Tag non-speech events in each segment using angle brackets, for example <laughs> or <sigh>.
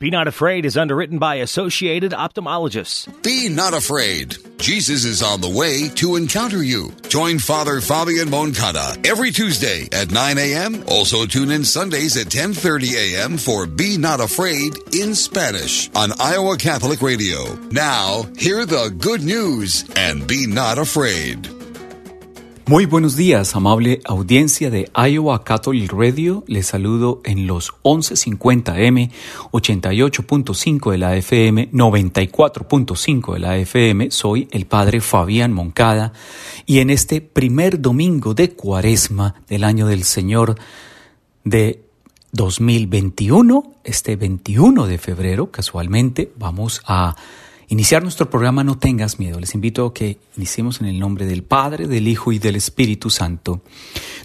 Be Not Afraid is underwritten by Associated Ophthalmologists. Be not afraid. Jesus is on the way to encounter you. Join Father Fabian Moncada every Tuesday at 9 a.m. Also tune in Sundays at 10:30 a.m. for Be Not Afraid in Spanish on Iowa Catholic Radio. Now, hear the good news and be not afraid. Muy buenos días, amable audiencia de Iowa Catholic Radio. Les saludo en los 1150M, 88.5 de la FM, 94.5 de la FM. Soy el padre Fabián Moncada y en este primer domingo de Cuaresma del año del Señor de 2021, este 21 de febrero, casualmente, vamos a iniciar nuestro programa No tengas miedo. Les invito a que iniciemos en el nombre del Padre, del Hijo y del Espíritu Santo.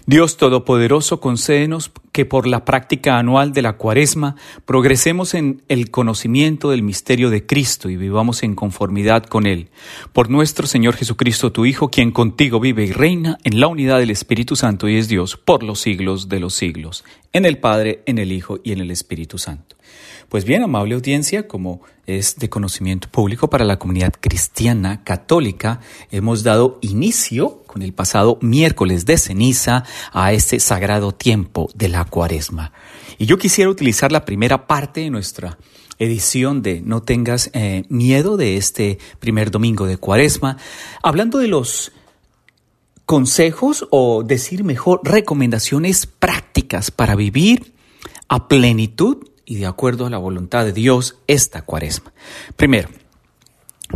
Dios Todopoderoso, concédenos que por la práctica anual de la cuaresma progresemos en el conocimiento del misterio de Cristo y vivamos en conformidad con Él. Por nuestro Señor Jesucristo, tu Hijo, quien contigo vive y reina en la unidad del Espíritu Santo y es Dios por los siglos de los siglos. En el Padre, en el Hijo y en el Espíritu Santo. Pues bien, amable audiencia, como es de conocimiento público para la comunidad cristiana católica, hemos dado inicio con el pasado miércoles de ceniza a este sagrado tiempo de la cuaresma. Y yo quisiera utilizar la primera parte de nuestra edición de No tengas eh, miedo de este primer domingo de cuaresma, hablando de los consejos o decir mejor recomendaciones prácticas para vivir a plenitud y de acuerdo a la voluntad de Dios esta cuaresma. Primero,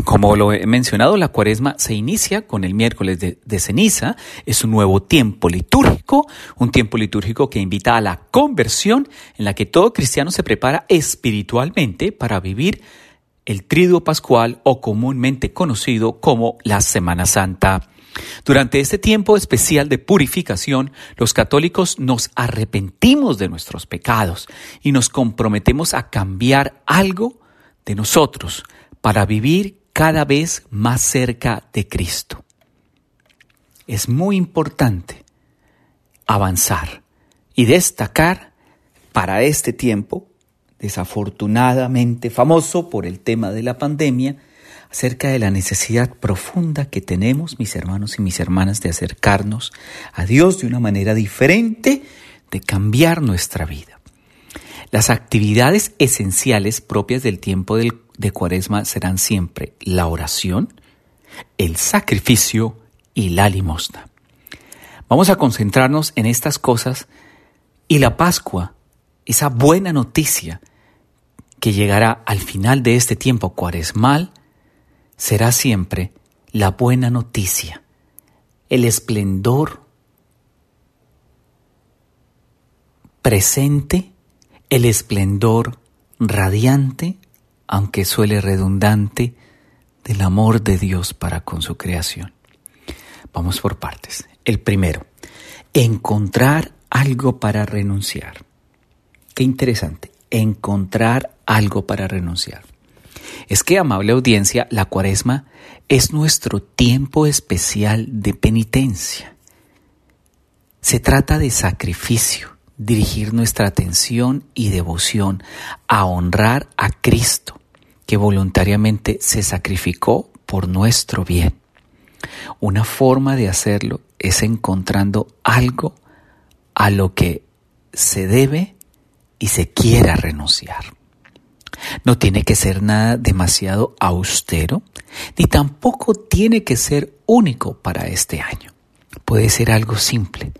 como lo he mencionado, la cuaresma se inicia con el miércoles de, ceniza, es un nuevo tiempo litúrgico, un tiempo litúrgico que invita a la conversión en la que todo cristiano se prepara espiritualmente para vivir el triduo pascual o comúnmente conocido como la Semana Santa. Durante este tiempo especial de purificación, los católicos nos arrepentimos de nuestros pecados y nos comprometemos a cambiar algo de nosotros para vivir cada vez más cerca de Cristo. Es muy importante avanzar y destacar para este tiempo, desafortunadamente famoso por el tema de la pandemia, acerca de la necesidad profunda que tenemos, mis hermanos y mis hermanas, de acercarnos a Dios de una manera diferente, de cambiar nuestra vida. Las actividades esenciales propias del tiempo de cuaresma serán siempre la oración, el sacrificio y la limosna. Vamos a concentrarnos en estas cosas y la Pascua, esa buena noticia que llegará al final de este tiempo cuaresmal, será siempre la buena noticia, el esplendor presente, el esplendor radiante, aunque suele redundante, del amor de Dios para con su creación. Vamos por partes. El primero, encontrar algo para renunciar. Qué interesante, encontrar algo para renunciar. Es que, amable audiencia, la cuaresma es nuestro tiempo especial de penitencia. Se trata de sacrificio, dirigir nuestra atención y devoción a honrar a Cristo, que voluntariamente se sacrificó por nuestro bien. Una forma de hacerlo es encontrando algo a lo que se debe y se quiera renunciar. No tiene que ser nada demasiado austero, ni tampoco tiene que ser único para este año. Puede ser algo simple,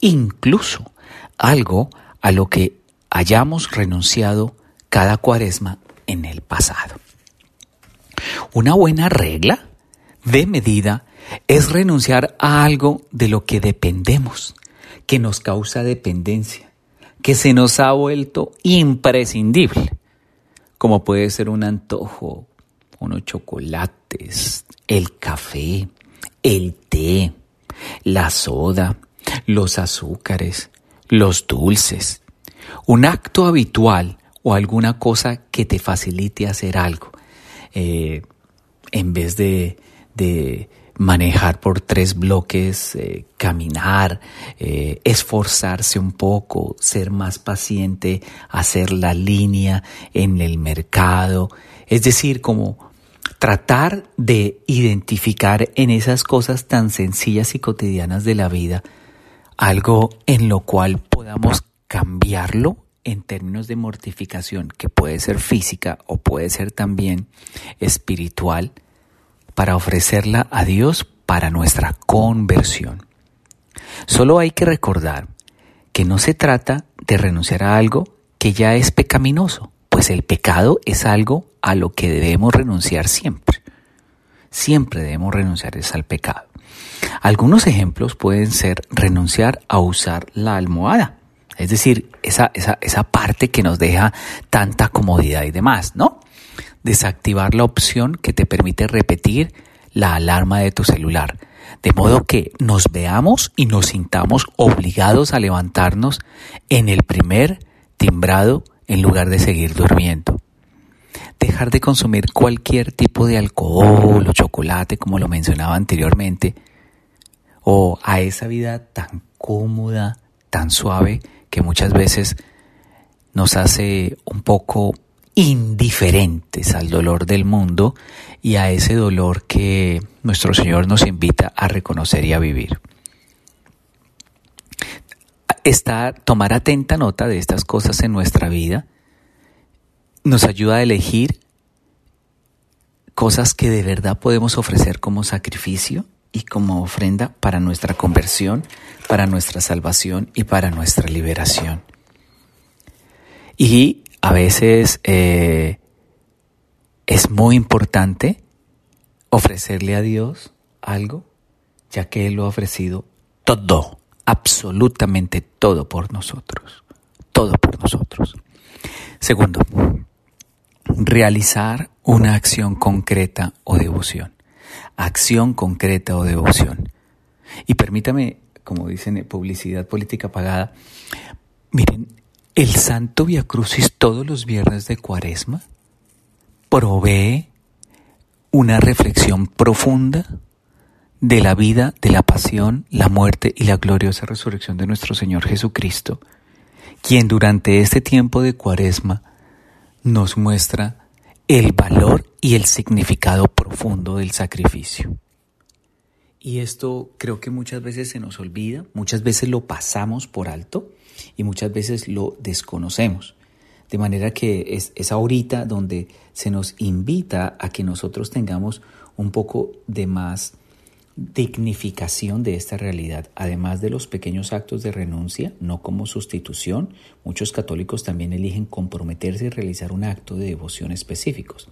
incluso algo a lo que hayamos renunciado cada cuaresma en el pasado. Una buena regla de medida es renunciar a algo de lo que dependemos, que nos causa dependencia, que se nos ha vuelto imprescindible como puede ser un antojo, unos chocolates, el café, el té, la soda, los azúcares, los dulces, un acto habitual o alguna cosa que te facilite hacer algo. Eh, en vez de, de manejar por tres bloques, eh, caminar, eh, esforzarse un poco, ser más paciente, hacer la línea en el mercado, es decir, como tratar de identificar en esas cosas tan sencillas y cotidianas de la vida algo en lo cual podamos cambiarlo en términos de mortificación, que puede ser física o puede ser también espiritual, para ofrecerla a Dios para nuestra conversión. Solo hay que recordar que no se trata de renunciar a algo que ya es pecaminoso, pues el pecado es algo a lo que debemos renunciar siempre. Siempre debemos renunciar al pecado. Algunos ejemplos pueden ser renunciar a usar la almohada, es decir, esa, esa, esa parte que nos deja tanta comodidad y demás, ¿no? Desactivar la opción que te permite repetir la alarma de tu celular, de modo que nos veamos y nos sintamos obligados a levantarnos en el primer timbrado en lugar de seguir durmiendo. Dejar de consumir cualquier tipo de alcohol o chocolate, como lo mencionaba anteriormente, o a esa vida tan cómoda, tan suave, que muchas veces nos hace un poco indiferentes al dolor del mundo y a ese dolor que nuestro Señor nos invita a reconocer y a vivir. Estar, tomar atenta nota de estas cosas en nuestra vida nos ayuda a elegir cosas que de verdad podemos ofrecer como sacrificio y como ofrenda para nuestra conversión, para nuestra salvación y para nuestra liberación. Y a veces eh, es muy importante ofrecerle a Dios algo, ya que Él lo ha ofrecido todo, absolutamente todo por nosotros, todo por nosotros. Segundo, realizar una acción concreta o devoción acción concreta o devoción. Y permítame, como dicen, publicidad política pagada, miren, el Santo Via Crucis todos los viernes de Cuaresma provee una reflexión profunda de la vida, de la pasión, la muerte y la gloriosa resurrección de nuestro Señor Jesucristo, quien durante este tiempo de Cuaresma nos muestra el valor y el significado profundo del sacrificio. Y esto creo que muchas veces se nos olvida, muchas veces lo pasamos por alto y muchas veces lo desconocemos. De manera que es, es ahorita donde se nos invita a que nosotros tengamos un poco de más dignificación de esta realidad, además de los pequeños actos de renuncia, no como sustitución, muchos católicos también eligen comprometerse y realizar un acto de devoción específicos.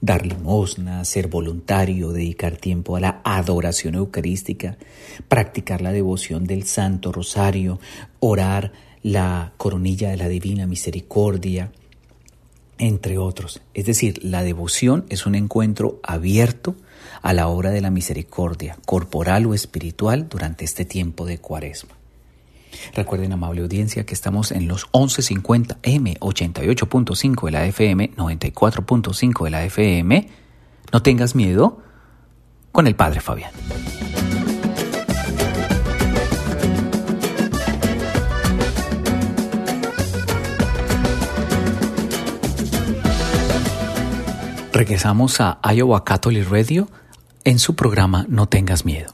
Dar limosna, ser voluntario, dedicar tiempo a la adoración eucarística, practicar la devoción del Santo Rosario, orar la coronilla de la Divina Misericordia, entre otros. Es decir, la devoción es un encuentro abierto a la obra de la misericordia, corporal o espiritual, durante este tiempo de cuaresma. Recuerden, amable audiencia, que estamos en los 1150 M, 88.5 de la FM, 94.5 de la FM. No tengas miedo con el Padre Fabián. Regresamos a Iowa Catholic Radio en su programa No tengas miedo.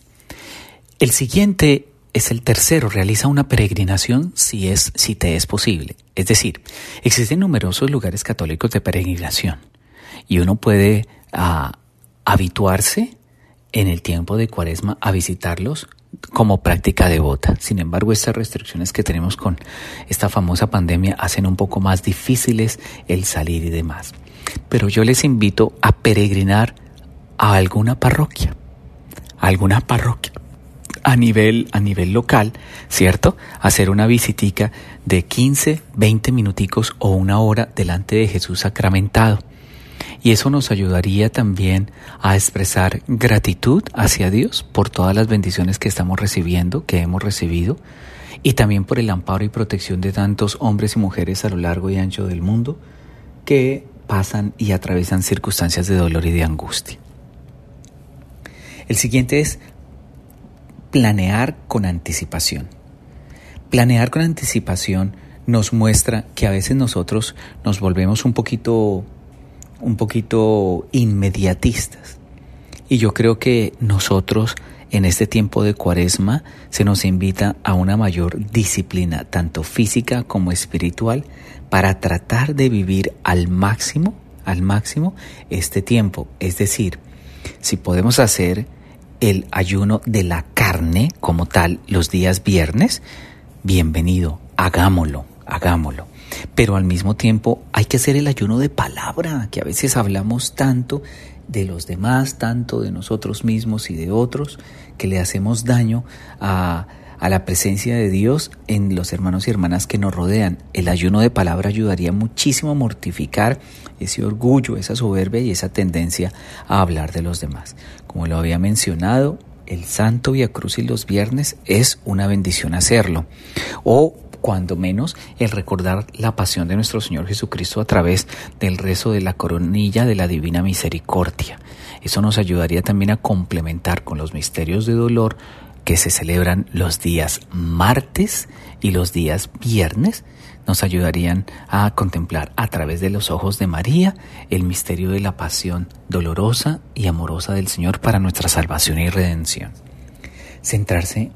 El siguiente es el tercero, realiza una peregrinación si, es, si te es posible. Es decir, existen numerosos lugares católicos de peregrinación y uno puede ah, habituarse en el tiempo de cuaresma a visitarlos como práctica devota. Sin embargo, estas restricciones que tenemos con esta famosa pandemia hacen un poco más difíciles el salir y demás. Pero yo les invito a peregrinar a alguna parroquia, a alguna parroquia a nivel, a nivel local, ¿cierto? Hacer una visitica de 15, 20 minuticos o una hora delante de Jesús sacramentado. Y eso nos ayudaría también a expresar gratitud hacia Dios por todas las bendiciones que estamos recibiendo, que hemos recibido, y también por el amparo y protección de tantos hombres y mujeres a lo largo y ancho del mundo que pasan y atraviesan circunstancias de dolor y de angustia. El siguiente es planear con anticipación. Planear con anticipación nos muestra que a veces nosotros nos volvemos un poquito un poquito inmediatistas. Y yo creo que nosotros en este tiempo de cuaresma se nos invita a una mayor disciplina, tanto física como espiritual, para tratar de vivir al máximo, al máximo este tiempo. Es decir, si podemos hacer el ayuno de la carne como tal los días viernes, bienvenido, hagámoslo, hagámoslo. Pero al mismo tiempo hay que hacer el ayuno de palabra, que a veces hablamos tanto de los demás, tanto de nosotros mismos y de otros, que le hacemos daño a, a la presencia de Dios en los hermanos y hermanas que nos rodean. El ayuno de palabra ayudaría muchísimo a mortificar ese orgullo, esa soberbia y esa tendencia a hablar de los demás. Como lo había mencionado, el Santo Via Crucis los viernes es una bendición hacerlo. O cuando menos el recordar la pasión de nuestro Señor Jesucristo a través del rezo de la coronilla de la Divina Misericordia. Eso nos ayudaría también a complementar con los misterios de dolor que se celebran los días martes y los días viernes, nos ayudarían a contemplar a través de los ojos de María el misterio de la pasión dolorosa y amorosa del Señor para nuestra salvación y redención. Centrarse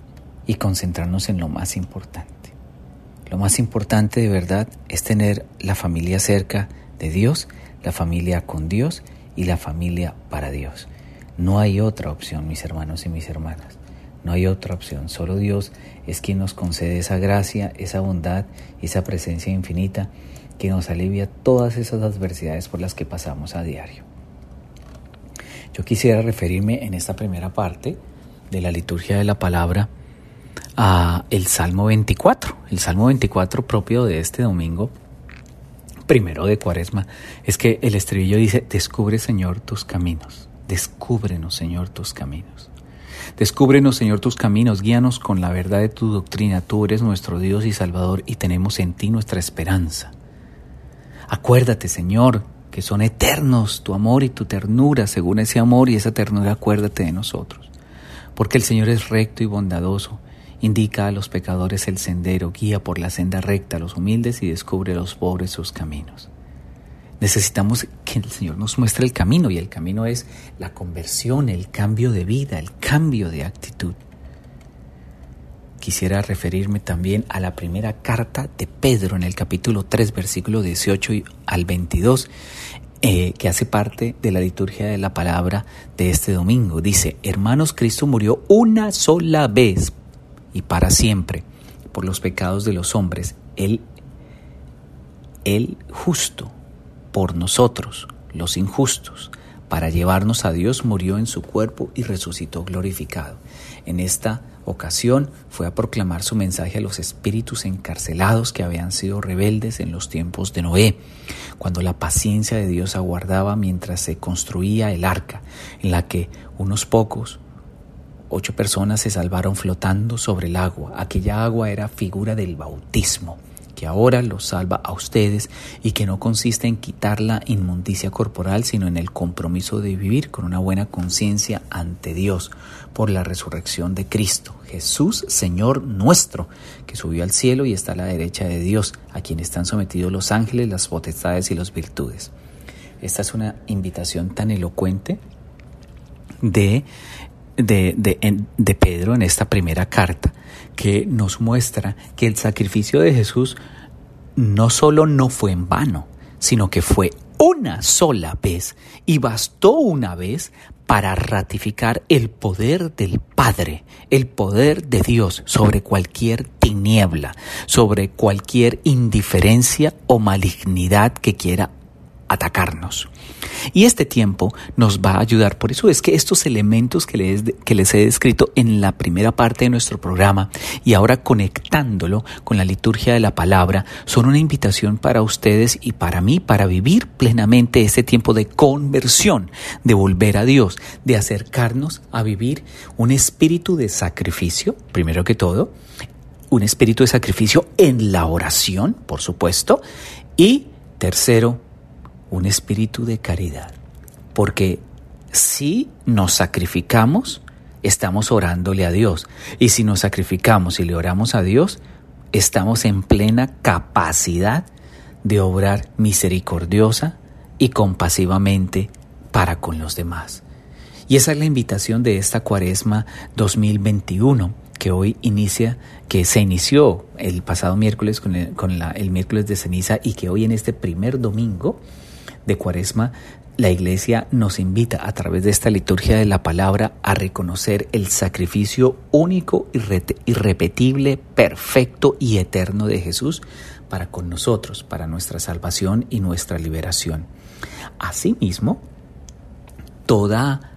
y concentrarnos en lo más importante. Lo más importante de verdad es tener la familia cerca de Dios, la familia con Dios y la familia para Dios. No hay otra opción, mis hermanos y mis hermanas. No hay otra opción. Solo Dios es quien nos concede esa gracia, esa bondad esa presencia infinita que nos alivia todas esas adversidades por las que pasamos a diario. Yo quisiera referirme en esta primera parte de la liturgia de la palabra a el Salmo 24. El Salmo 24 propio de este domingo, primero de Cuaresma, es que el estribillo dice, descubre Señor tus caminos, descúbrenos Señor tus caminos. Descúbrenos, Señor, tus caminos, guíanos con la verdad de tu doctrina. Tú eres nuestro Dios y Salvador y tenemos en ti nuestra esperanza. Acuérdate, Señor, que son eternos tu amor y tu ternura. Según ese amor y esa ternura, acuérdate de nosotros. Porque el Señor es recto y bondadoso Indica a los pecadores el sendero, guía por la senda recta a los humildes y descubre a los pobres sus caminos. Necesitamos que el Señor nos muestre el camino y el camino es la conversión, el cambio de vida, el cambio de actitud. Quisiera referirme también a la primera carta de Pedro en el capítulo 3, versículo 18 al 22, eh, que hace parte de la liturgia de la palabra de este domingo. Dice, hermanos, Cristo murió una sola vez y para siempre por los pecados de los hombres, Él, Él justo por nosotros, los injustos, para llevarnos a Dios, murió en su cuerpo y resucitó glorificado. En esta ocasión fue a proclamar su mensaje a los espíritus encarcelados que habían sido rebeldes en los tiempos de Noé, cuando la paciencia de Dios aguardaba mientras se construía el arca, en la que unos pocos, Ocho personas se salvaron flotando sobre el agua. Aquella agua era figura del bautismo, ahora los salva a ustedes y que no consiste en quitar la inmundicia corporal, sino en el compromiso de vivir con una buena conciencia ante Dios por la resurrección de Cristo, Jesús, Señor nuestro, que subió al cielo y está a la derecha de Dios, a quien están sometidos los ángeles, las potestades y las virtudes. Esta es una invitación tan elocuente de de, de, Pedro en esta primera carta, que nos muestra que el sacrificio de Jesús no solo no fue en vano, sino que fue una sola vez y bastó una vez para ratificar el poder del Padre, el poder de Dios sobre cualquier tiniebla, sobre cualquier indiferencia o malignidad que quiera atacarnos. Y este tiempo nos va a ayudar. Por eso es que estos elementos que les, que les he descrito en la primera parte de nuestro programa y ahora conectándolo con la liturgia de la palabra son una invitación para ustedes y para mí para vivir plenamente este tiempo de conversión, de volver a Dios, de acercarnos a vivir un espíritu de sacrificio, primero que todo, un espíritu de sacrificio en la oración, por supuesto, y tercero, un espíritu de caridad. Porque si nos sacrificamos, estamos orándole a Dios. Y si nos sacrificamos y le oramos a Dios, estamos en plena capacidad de obrar misericordiosa y compasivamente para con los demás. Y esa es la invitación de esta cuaresma 2021 que hoy inicia, que se inició el pasado miércoles con, el, el miércoles de ceniza y que hoy en este primer domingo de cuaresma la iglesia nos invita a través de esta liturgia de la palabra a reconocer el sacrificio único, irrepetible, perfecto y eterno de Jesús para con nosotros, para nuestra salvación y nuestra liberación. Asimismo, toda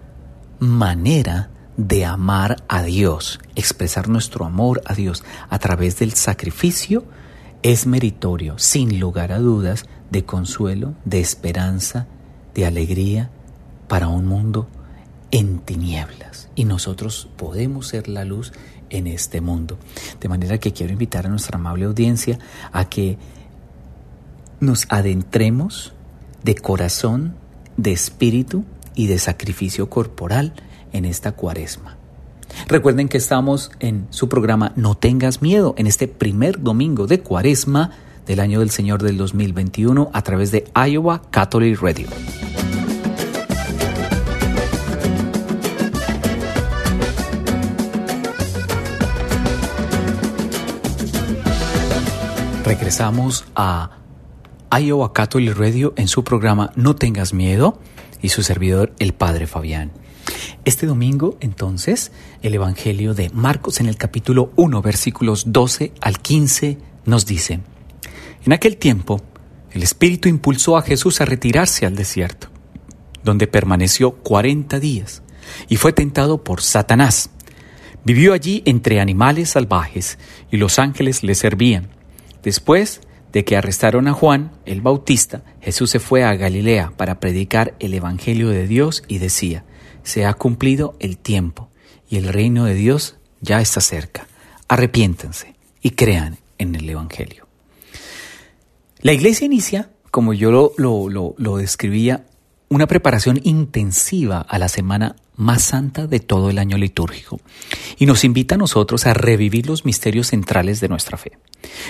manera de amar a Dios, expresar nuestro amor a Dios a través del sacrificio, es meritorio, sin lugar a dudas, de consuelo, de esperanza, de alegría para un mundo en tinieblas. Y nosotros podemos ser la luz en este mundo. De manera que quiero invitar a nuestra amable audiencia a que nos adentremos de corazón, de espíritu y de sacrificio corporal en esta cuaresma. Recuerden que estamos en su programa No tengas miedo en este primer domingo de cuaresma del año del Señor del 2021 a través de Iowa Catholic Radio. Regresamos a Iowa Catholic Radio en su programa No tengas miedo y su servidor el Padre Fabián. Este domingo, entonces, el Evangelio de Marcos en el capítulo 1, versículos 12 al 15, nos dice, En aquel tiempo, el Espíritu impulsó a Jesús a retirarse al desierto, donde permaneció 40 días, y fue tentado por Satanás. Vivió allí entre animales salvajes, y los ángeles le servían. Después de que arrestaron a Juan el Bautista, Jesús se fue a Galilea para predicar el Evangelio de Dios y decía, se ha cumplido el tiempo y el reino de Dios ya está cerca. Arrepiéntanse y crean en el Evangelio. La iglesia inicia, como yo lo, lo, lo, describía, una preparación intensiva a la semana más santa de todo el año litúrgico y nos invita a nosotros a revivir los misterios centrales de nuestra fe.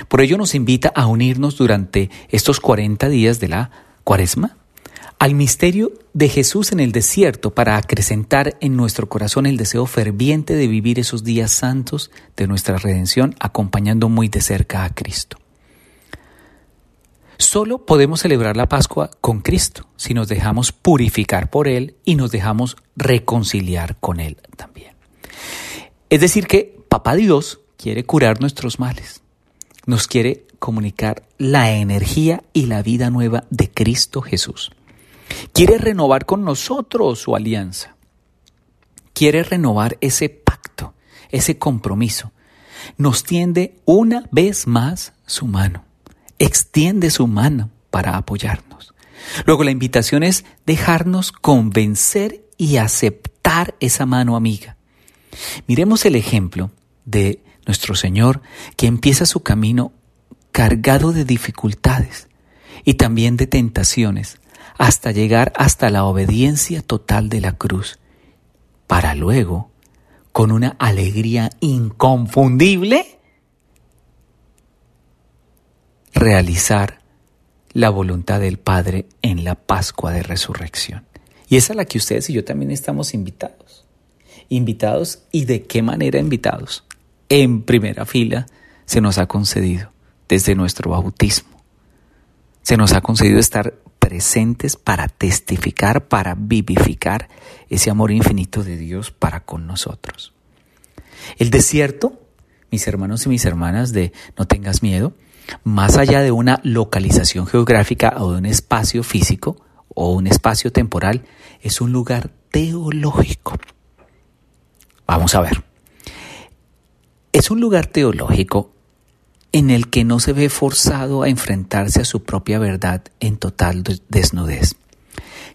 Por ello nos invita a unirnos durante estos 40 días de la cuaresma al misterio de Jesús en el desierto para acrecentar en nuestro corazón el deseo ferviente de vivir esos días santos de nuestra redención acompañando muy de cerca a Cristo. Solo podemos celebrar la Pascua con Cristo si nos dejamos purificar por Él y nos dejamos reconciliar con Él también. Es decir, que Papá Dios quiere curar nuestros males, nos quiere comunicar la energía y la vida nueva de Cristo Jesús. Quiere renovar con nosotros su alianza. Quiere renovar ese pacto, ese compromiso. Nos tiende una vez más su mano. Extiende su mano para apoyarnos. Luego la invitación es dejarnos convencer y aceptar esa mano amiga. Miremos el ejemplo de nuestro Señor que empieza su camino cargado de dificultades y también de tentaciones, hasta llegar hasta la obediencia total de la cruz, para luego, con una alegría inconfundible, realizar la voluntad del Padre en la Pascua de Resurrección. Y es a la que ustedes y yo también estamos invitados. Invitados y de qué manera invitados. En primera fila se nos ha concedido desde nuestro bautismo. Se nos ha concedido estar presentes para testificar, para vivificar ese amor infinito de Dios para con nosotros. El desierto, mis hermanos y mis hermanas, de no tengas miedo, más allá de una localización geográfica o de un espacio físico o un espacio temporal, es un lugar teológico. Vamos a ver. Es un lugar teológico en el que no se ve forzado a enfrentarse a su propia verdad en total desnudez.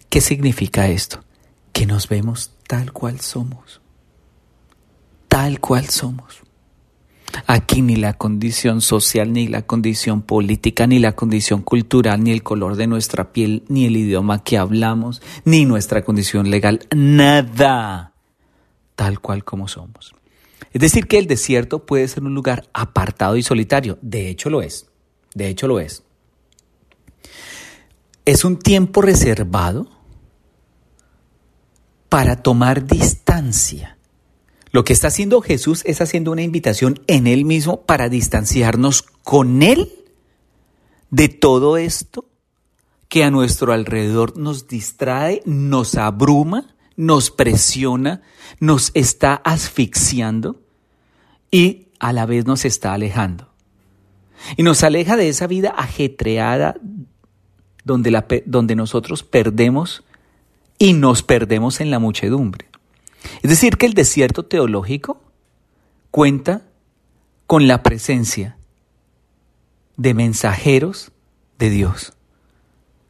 ¿Qué significa esto? Que nos vemos tal cual somos. Tal cual somos. Aquí ni la condición social, ni la condición política, ni la condición cultural, ni el color de nuestra piel, ni el idioma que hablamos, ni nuestra condición legal, nada tal cual como somos. Es decir, que el desierto puede ser un lugar apartado y solitario. De hecho lo es. De hecho lo es. Es un tiempo reservado para tomar distancia. Lo que está haciendo Jesús es haciendo una invitación en Él mismo para distanciarnos con Él de todo esto que a nuestro alrededor nos distrae, nos abruma, nos presiona, nos está asfixiando y a la vez nos está alejando. Y nos aleja de esa vida ajetreada donde, donde nosotros perdemos y nos perdemos en la muchedumbre. Es decir, que el desierto teológico cuenta con la presencia de mensajeros de Dios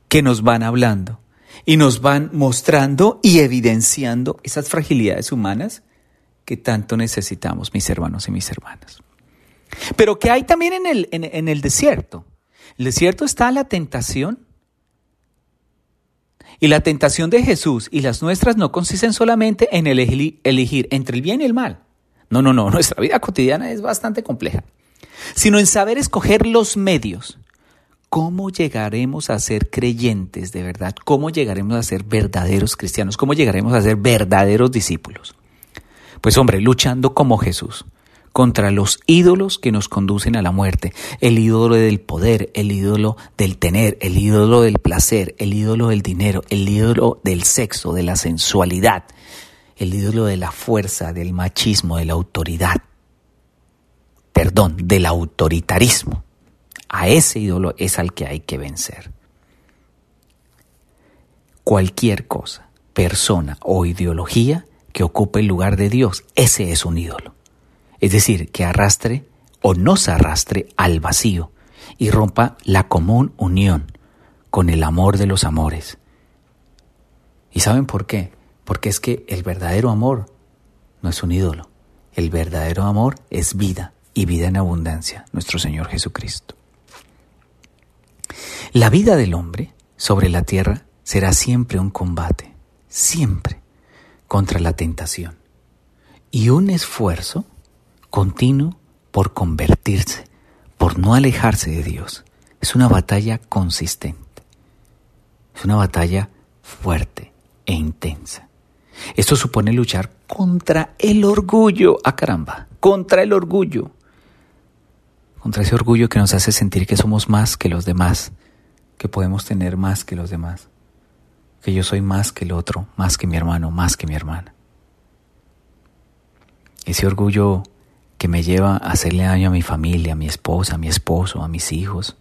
que nos van hablando y nos van mostrando y evidenciando esas fragilidades humanas que tanto necesitamos, mis hermanos y mis hermanas. Pero que hay también en el, en, el desierto. El desierto está la tentación. Y la tentación de Jesús y las nuestras no consisten solamente en elegir, entre el bien y el mal. No, no, no, <laughs> nuestra vida cotidiana es bastante compleja. Sino en saber escoger los medios ¿cómo llegaremos a ser creyentes de verdad? ¿Cómo llegaremos a ser verdaderos cristianos? ¿Cómo llegaremos a ser verdaderos discípulos? Pues hombre, luchando como Jesús contra los ídolos que nos conducen a la muerte, el ídolo del poder, el ídolo del tener, el ídolo del placer, el ídolo del dinero, el ídolo del sexo, de la sensualidad, el ídolo de la fuerza, del machismo, de la autoridad, perdón, del autoritarismo. A ese ídolo es al que hay que vencer. Cualquier cosa, persona o ideología que ocupe el lugar de Dios, ese es un ídolo. Es decir, que arrastre o nos arrastre al vacío y rompa la común unión con el amor de los amores. ¿Y saben por qué? Porque es que el verdadero amor no es un ídolo. El verdadero amor es vida y vida en abundancia, nuestro Señor Jesucristo. La vida del hombre sobre la tierra será siempre un combate, siempre, contra la tentación y un esfuerzo continuo por convertirse, por no alejarse de Dios. Es una batalla consistente, es una batalla fuerte e intensa. Esto supone luchar contra el orgullo, a ah, caramba, contra el orgullo, contra ese orgullo que nos hace sentir que somos más que los demás, que podemos tener más que los demás, que yo soy más que el otro, más que mi hermano, más que mi hermana. Ese orgullo que me lleva a hacerle daño a mi familia, a mi esposa, a mi esposo, a mis hijos,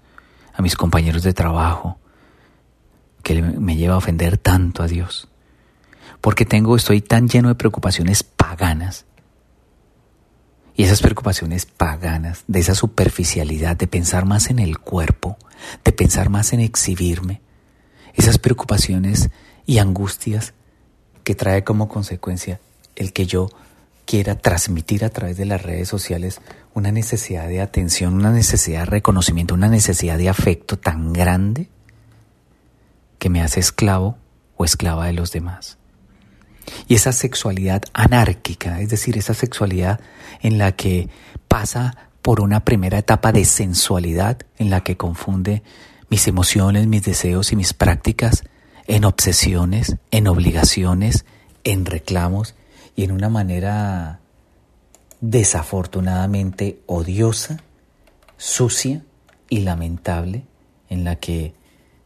a mis compañeros de trabajo, que me lleva a ofender tanto a Dios. Porque tengo, estoy tan lleno de preocupaciones paganas y esas preocupaciones paganas, de esa superficialidad, de pensar más en el cuerpo, de pensar más en exhibirme, esas preocupaciones y angustias que trae como consecuencia el que yo quiera transmitir a través de las redes sociales una necesidad de atención, una necesidad de reconocimiento, una necesidad de afecto tan grande que me hace esclavo o esclava de los demás. Y esa sexualidad anárquica, es decir, esa sexualidad en la que pasa por una primera etapa de sensualidad, en la que confunde mis emociones, mis deseos y mis prácticas en obsesiones, en obligaciones, en reclamos y en una manera desafortunadamente odiosa, sucia y lamentable en la que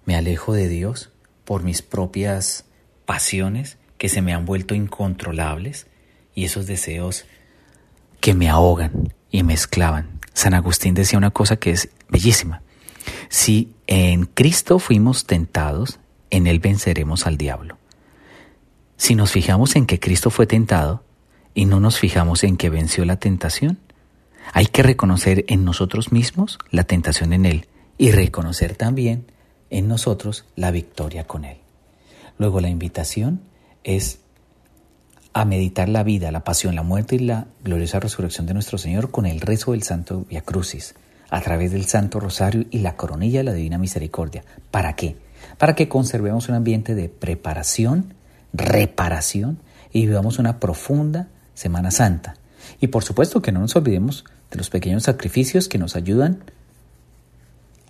me alejo de Dios por mis propias pasiones que se me han vuelto incontrolables y esos deseos que me ahogan y me esclavan. San Agustín decía una cosa que es bellísima. Si en Cristo fuimos tentados, en Él venceremos al diablo. Si nos fijamos en que Cristo fue tentado y no nos fijamos en que venció la tentación, hay que reconocer en nosotros mismos la tentación en Él y reconocer también en nosotros la victoria con Él. Luego la invitación es a meditar la vida, la pasión, la muerte y la gloriosa resurrección de nuestro Señor con el rezo del Santo Via Crucis, a través del Santo Rosario y la coronilla de la Divina Misericordia. ¿Para qué? Para que conservemos un ambiente de preparación, reparación y vivamos una profunda Semana Santa. Y por supuesto que no nos olvidemos de los pequeños sacrificios que nos ayudan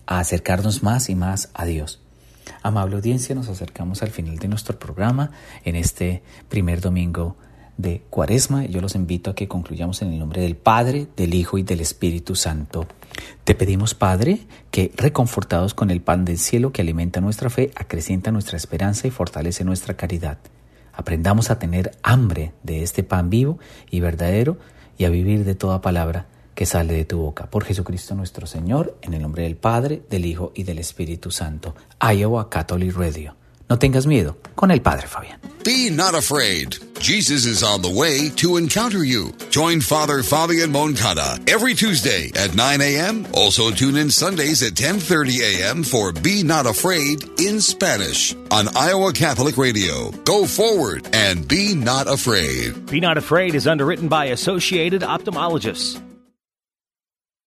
a acercarnos más y más a Dios. Amable audiencia, nos acercamos al final de nuestro programa en este primer domingo de Cuaresma. Yo los invito a que concluyamos en el nombre del Padre, del Hijo y del Espíritu Santo. Te pedimos, Padre, que reconfortados con el pan del cielo que alimenta nuestra fe, acrecienta nuestra esperanza y fortalece nuestra caridad. Aprendamos a tener hambre de este pan vivo y verdadero y a vivir de toda palabra que sale de tu boca. Por Jesucristo nuestro Señor, en el nombre del Padre, del Hijo y del Espíritu Santo. Iowa Catholic. No tengas miedo, con el Padre Fabián. Be not afraid. Jesus is on the way to encounter you. Join Father Fabian Moncada every Tuesday at 9 a.m. Also tune in Sundays at 10:30 a.m. for Be Not Afraid in Spanish on Iowa Catholic Radio. Go forward and be not afraid. Be Not Afraid is underwritten by Associated Ophthalmologists.